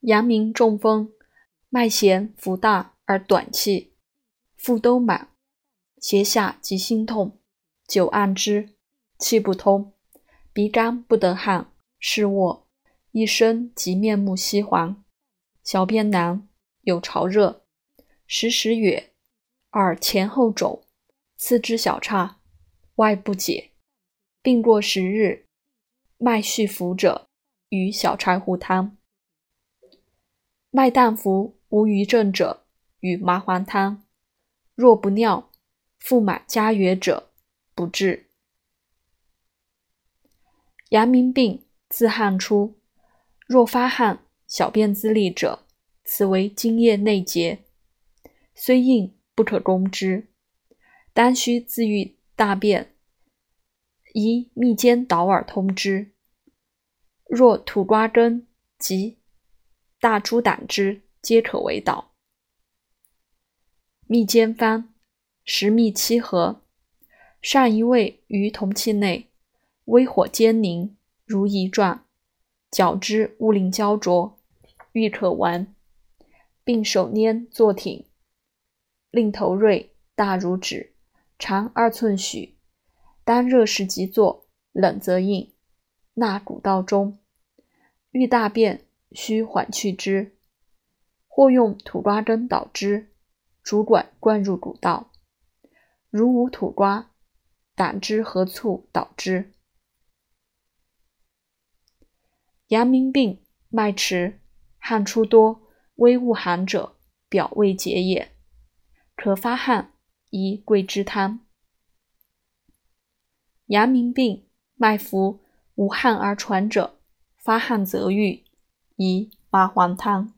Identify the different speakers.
Speaker 1: 阳明中风，脉弦浮大而短气，腹兜满，胁下即心痛，久按之，气不通，鼻干不得汗，湿卧，一身即面目稀黄，小便难，有潮热，时时哕，耳前后肿，四肢小岔，外不解，病过十日，脉续浮者，与小柴胡汤。脉淡浮无余症者，与麻黄汤；若不尿，腹满加哕者，不治。阳明病自汗出，若发汗、小便自利者，此为津液内结，虽硬不可攻之，当须自愈大便，宜密煎导耳通之。若土瓜根及大猪胆汁皆可为导。蜜煎方：食蜜七合，上一味于铜器内，微火煎凝，如饴状，搅之勿令焦灼，欲可丸，并手拈作挺，令头锐，大如指，长二寸许。当热时即作，冷则应，纳骨道中。欲大便。须缓去之，或用土瓜根捣之，主管灌入谷道。如无土瓜，胆汁和醋捣之。阳明病脉迟，汗出多，微恶寒者，表未结也，可发汗，宜桂枝汤。阳明病脉浮，无汗而喘者，发汗则愈。一麻黄汤。